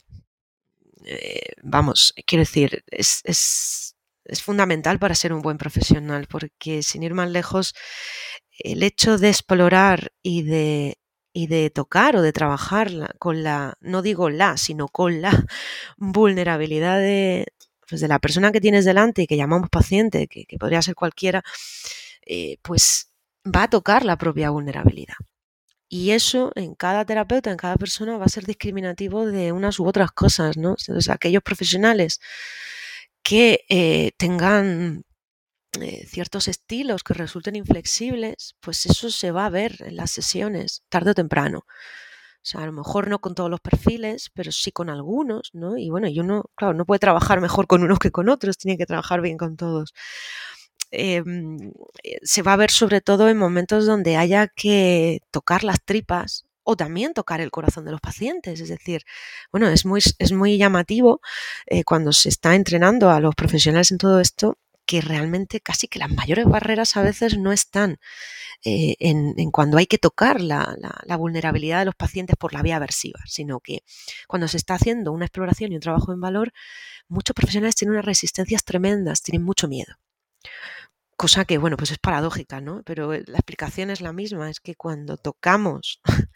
Eh, vamos, quiero decir, es, es, es, fundamental para ser un buen profesional, porque sin ir más lejos, el hecho de explorar y de y de tocar o de trabajar con la, no digo la, sino con la vulnerabilidad de, pues de la persona que tienes delante y que llamamos paciente, que, podría ser cualquiera, eh, pues va a tocar la propia vulnerabilidad. Y eso en cada terapeuta, en cada persona va a ser discriminativo de unas u otras cosas, ¿no? Entonces, aquellos profesionales que eh, tengan eh, ciertos estilos que resulten inflexibles, pues eso se va a ver en las sesiones, tarde o temprano. O sea, a lo mejor no con todos los perfiles, pero sí con algunos, ¿no? Y bueno, y uno, claro, no puede trabajar mejor con unos que con otros, tiene que trabajar bien con todos. Em, eh, se va a ver sobre todo en momentos donde haya que tocar las tripas o también tocar el corazón de los pacientes. Es decir, bueno, es muy, es muy llamativo eh, cuando se está entrenando a los profesionales en todo esto que realmente casi que las mayores barreras a veces no están eh, en, cuando hay que tocar la, vulnerabilidad de los pacientes por la vía aversiva, sino que cuando se está haciendo una exploración y un trabajo en valor, muchos profesionales tienen unas resistencias tremendas, tienen mucho miedo. Cosa que, bueno, pues es paradójica, ¿no? Pero la explicación es la misma, es que cuando tocamos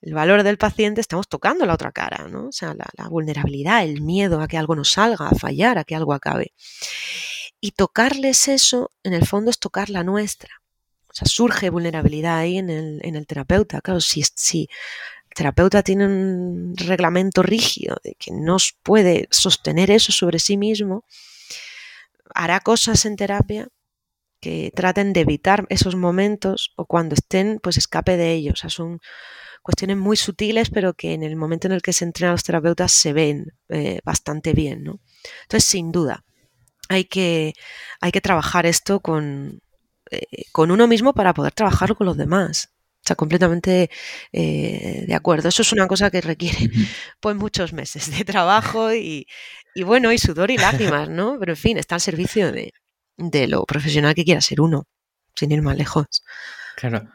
el valor del paciente, estamos tocando la otra cara, ¿no? O sea, la, la vulnerabilidad, el miedo a que algo nos salga, a fallar, a que algo acabe. Y tocarles eso, en el fondo, es tocar la nuestra. O sea, surge vulnerabilidad ahí en el, en el terapeuta. Claro, si, si el terapeuta tiene un reglamento rígido de que no puede sostener eso sobre sí mismo, hará cosas en terapia que traten de evitar esos momentos o cuando estén, pues escape de ellos. O sea, son cuestiones muy sutiles, pero que en el momento en el que se entrenan los terapeutas se ven eh, bastante bien. ¿no? Entonces, sin duda, hay que, hay que trabajar esto con, eh, con uno mismo para poder trabajarlo con los demás. O sea, completamente eh, de acuerdo. Eso es una cosa que requiere pues muchos meses de trabajo y, y, bueno, y sudor y lágrimas, ¿no? Pero en fin, está al servicio de, de lo profesional que quiera ser uno, sin ir más lejos. Claro.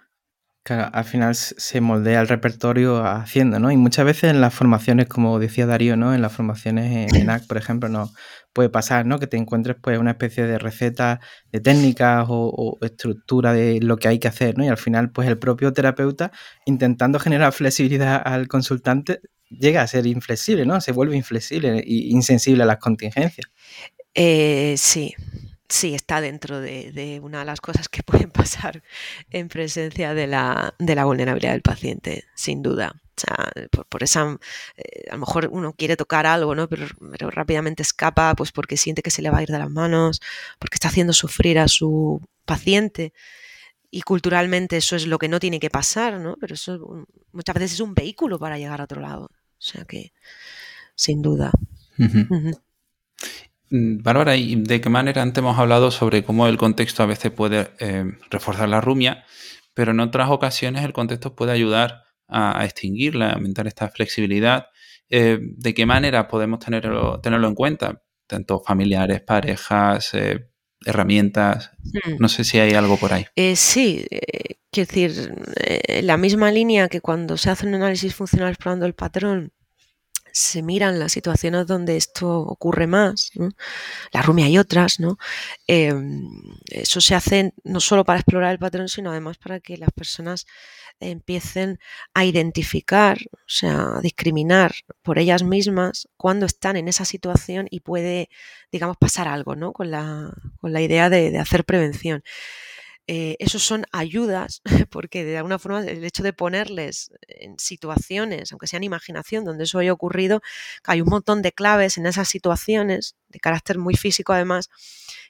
Claro, al final se moldea el repertorio haciendo, ¿no? Y muchas veces en las formaciones, como decía Darío, ¿no? En las formaciones en ENAC, por ejemplo, no puede pasar, ¿no? Que te encuentres pues una especie de receta de técnicas o, estructura de lo que hay que hacer, ¿no? Y al final, pues el propio terapeuta, intentando generar flexibilidad al consultante, llega a ser inflexible, ¿no? Se vuelve inflexible e insensible a las contingencias. Eh, sí, sí está dentro de, una de las cosas que pueden pasar en presencia de la, vulnerabilidad del paciente, sin duda. O sea, por, esa, eh, a lo mejor uno quiere tocar algo, ¿no? Pero, rápidamente escapa, pues porque siente que se le va a ir de las manos, porque está haciendo sufrir a su paciente. Y culturalmente eso es lo que no tiene que pasar, ¿no? Pero eso muchas veces es un vehículo para llegar a otro lado. O sea que, sin duda. Bárbara, ¿y de qué manera antes hemos hablado sobre cómo el contexto a veces puede eh, reforzar la rumia, pero en otras ocasiones el contexto puede ayudar a, extinguirla, a aumentar esta flexibilidad? Eh, ¿De qué manera podemos tenerlo, tenerlo en cuenta? Tanto familiares, parejas, eh, herramientas. Hmm. No sé si hay algo por ahí. sí, quiero decir, la misma línea que cuando se hace un análisis funcional explorando el patrón, se miran las situaciones donde esto ocurre más, la rumia y otras, ¿no? Em, eso se hace no solo para explorar el patrón, sino además para que las personas empiecen a identificar, o sea, a discriminar por ellas mismas cuando están en esa situación y puede, digamos, pasar algo, ¿no? Con la, con la idea de, de hacer prevención. Eh, esos son ayudas, porque de alguna forma el hecho de ponerles en situaciones, aunque sean imaginación, donde eso haya ocurrido, hay un montón de claves en esas situaciones, de carácter muy físico además,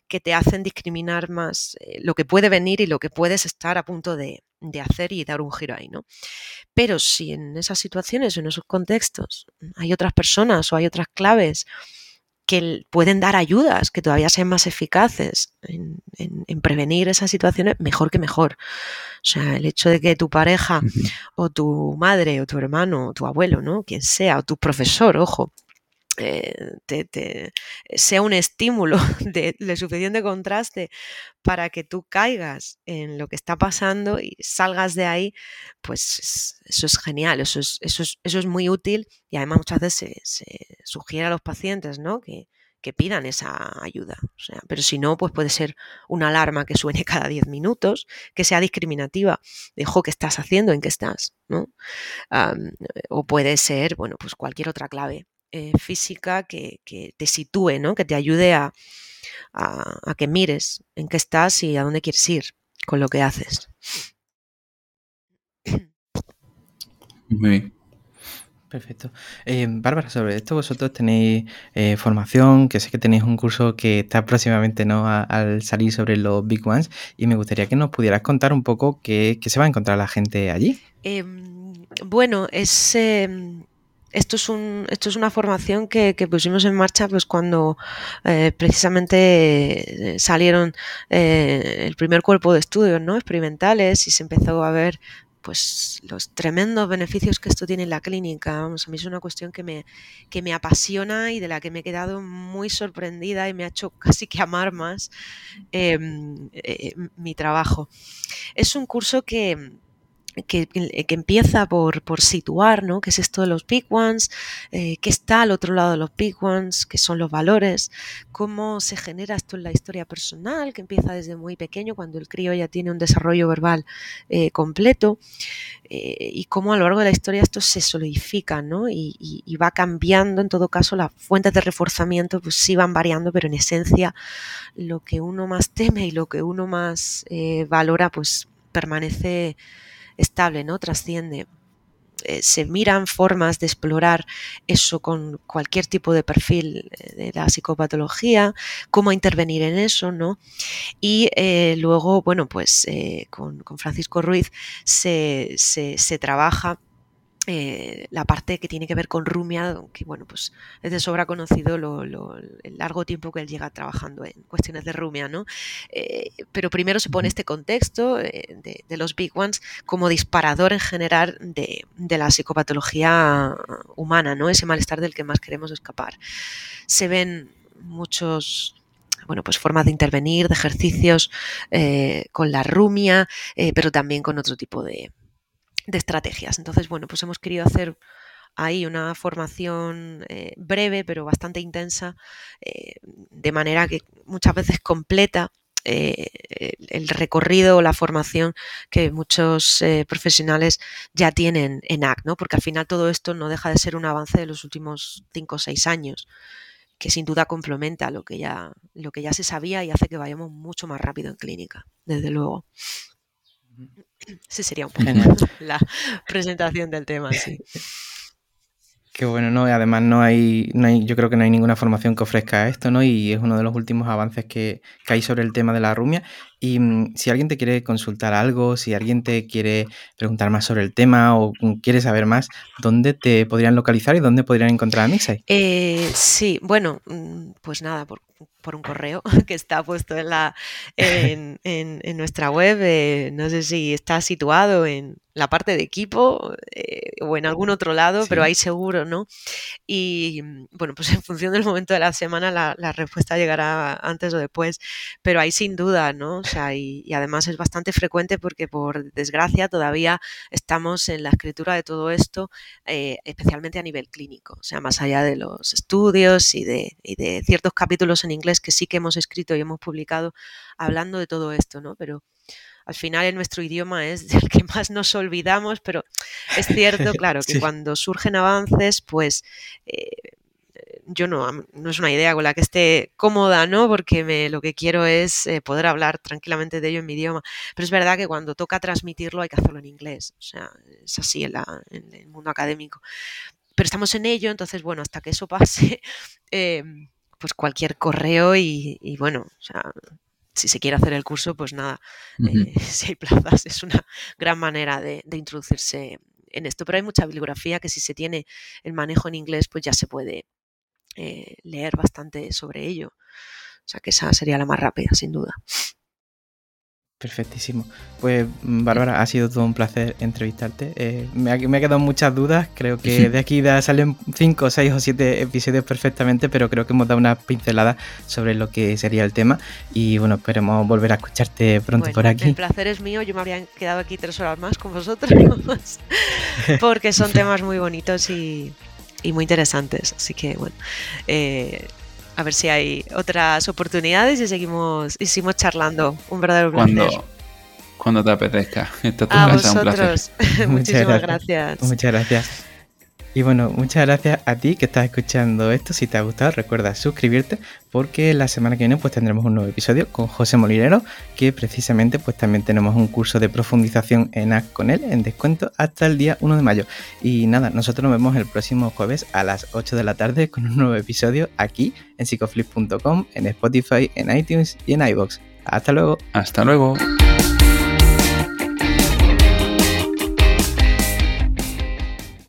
que te hacen discriminar más eh, lo que puede venir y lo que puedes estar a punto de, de, hacer y dar un giro ahí, ¿no? Pero si en esas situaciones, en esos contextos, hay otras personas o hay otras claves, que pueden dar ayudas que todavía sean más eficaces en, prevenir esas situaciones, mejor que mejor. O sea, el hecho de que tu pareja o tu madre o tu hermano o tu abuelo, ¿no? Quien sea, o tu profesor, ojo, eh, sea un estímulo de, suficiente contraste para que tú caigas en lo que está pasando y salgas de ahí, pues eso es genial, eso es, eso eso es muy útil y además muchas veces se, sugiere a los pacientes ¿no? que, pidan esa ayuda. Pero si no, pues puede ser una alarma que suene cada 10 minutos, que sea discriminativa. Dejo, ¿qué estás haciendo? ¿En qué estás? ¿no? o puede ser, bueno, pues cualquier otra clave eh, física que, te sitúe, ¿no? que te ayude a, que mires en qué estás y a dónde quieres ir con lo que haces. Muy bien. Perfecto. Eh, Bárbara, sobre esto vosotros tenéis eh, formación, que sé que tenéis un curso que está próximamente ¿no? al salir sobre los Big Ones y me gustaría que nos pudieras contar un poco qué, qué se va a encontrar la gente allí. Em, bueno, es em, esto es, un, esto es una formación que, pusimos en marcha pues cuando eh, precisamente eh, salieron eh, el primer cuerpo de estudios ¿no? experimentales y se empezó a ver pues los tremendos beneficios que esto tiene en la clínica. Vamos, a mí es una cuestión que me, que me apasiona y de la que me he quedado muy sorprendida y me ha hecho casi que amar más em, mi trabajo. Es un curso que, que, empieza por, situar, ¿no? ¿Qué es esto de los big ones? Eh, ¿Qué está al otro lado de los big ones? ¿Qué son los valores? ¿Cómo se genera esto en la historia personal? Que empieza desde muy pequeño, cuando el crío ya tiene un desarrollo verbal eh, completo. Eh, y cómo a lo largo de la historia esto se solidifica, ¿no? Y, va cambiando, en todo caso, las fuentes de reforzamiento pues sí van variando, pero en esencia lo que uno más teme y lo que uno más valora, pues permanece estable, ¿no? Trasciende. Eh, se miran formas de explorar eso con cualquier tipo de perfil eh, de la psicopatología, cómo intervenir en eso, ¿no? Y eh, luego, bueno, pues con, Francisco Ruiz se, se, trabaja eh, la parte que tiene que ver con Rumia, que bueno, pues es de sobra conocido el largo tiempo que él llega trabajando en cuestiones de Rumia, ¿no? Eh, pero primero se pone este contexto eh, de, los Big Ones como disparador en general de, la psicopatología humana, ¿no? Ese malestar del que más queremos escapar. Se ven muchos bueno, pues formas de intervenir, de ejercicios con la rumia, pero también con otro tipo de, de estrategias. Entonces, bueno, pues hemos querido hacer ahí una formación eh, breve pero bastante intensa, eh, de manera que muchas veces completa eh, el recorrido o la formación que muchos profesionales ya tienen en AC, ¿no? porque al final todo esto no deja de ser un avance de los últimos cinco o seis años que sin duda complementa lo que ya lo que ya se sabía y hace que vayamos mucho más rápido en clínica, desde luego. Sí, sería un poco la presentación del tema, sí. Qué bueno, ¿no? Además no hay, no hay, yo creo que no hay ninguna formación que ofrezca esto, ¿no? Y es uno de los últimos avances que, que hay sobre el tema de la rumia. Y mm, si alguien te quiere consultar algo, si alguien te quiere preguntar más sobre el tema o quiere saber más, ¿dónde te podrían localizar y dónde podrían encontrar a Mixai? Eh, sí, bueno, mm, pues nada, por, un correo que está puesto en, la, en, en, nuestra web. Eh, no sé si está situado en la parte de equipo eh, o en algún otro lado, pero ahí seguro, ¿no? Y mm, bueno, pues en función del momento de la semana la, la respuesta llegará antes o después, pero ahí sin duda, ¿no? Y, además es bastante frecuente porque por desgracia todavía estamos en la escritura de todo esto, eh, especialmente a nivel clínico, o sea, más allá de los estudios y de, ciertos capítulos en inglés que sí que hemos escrito y hemos publicado hablando de todo esto, ¿no? Pero al final en nuestro idioma es del que más nos olvidamos, pero es cierto, claro, que cuando surgen avances, pues eh, yo no, no es una idea con la que esté cómoda, ¿no? Porque me, lo que quiero es eh, poder hablar tranquilamente de ello en mi idioma. Pero es verdad que cuando toca transmitirlo hay que hacerlo en inglés. O sea, es así en, el mundo académico. Pero estamos en ello, entonces, bueno, hasta que eso pase, em, pues cualquier correo y, bueno, o sea, si se quiere hacer el curso, pues nada, eh, si hay plazas, es una gran manera de, de introducirse en esto. Pero hay mucha bibliografía que si se tiene el manejo en inglés, pues ya se puede eh, leer bastante sobre ello. O sea que esa sería la más rápida, sin duda. Perfectísimo. Pues mm, Bárbara, ha sido todo un placer entrevistarte. Eh, me, ha, me, quedado muchas dudas. Creo que de aquí salen 5, 6 o 7 episodios perfectamente, pero creo que hemos dado una pincelada sobre lo que sería el tema. Y bueno, esperemos volver a escucharte pronto por aquí. El placer es mío. Yo me habría quedado aquí tres horas más con vosotros, porque son temas muy bonitos y, y muy interesantes. Así que bueno, eh, a ver si hay otras oportunidades y seguimos, y seguimos charlando. Un verdadero placer. Cuando, cuando te apetezca. Esto a vosotros. Muchísimas gracias. Muchas gracias. Y bueno, muchas gracias a ti que estás escuchando esto. Si te ha gustado, recuerda suscribirte porque la semana que viene pues tendremos un nuevo episodio con José Molinero, que precisamente pues también tenemos un curso de profundización en AC con él en descuento hasta el día 1 de mayo. Y nada, nosotros nos vemos el próximo jueves a las 8 de la tarde con un nuevo episodio aquí en psicoflip.com, en Spotify, en iTunes y en iBox. Hasta luego. Hasta luego.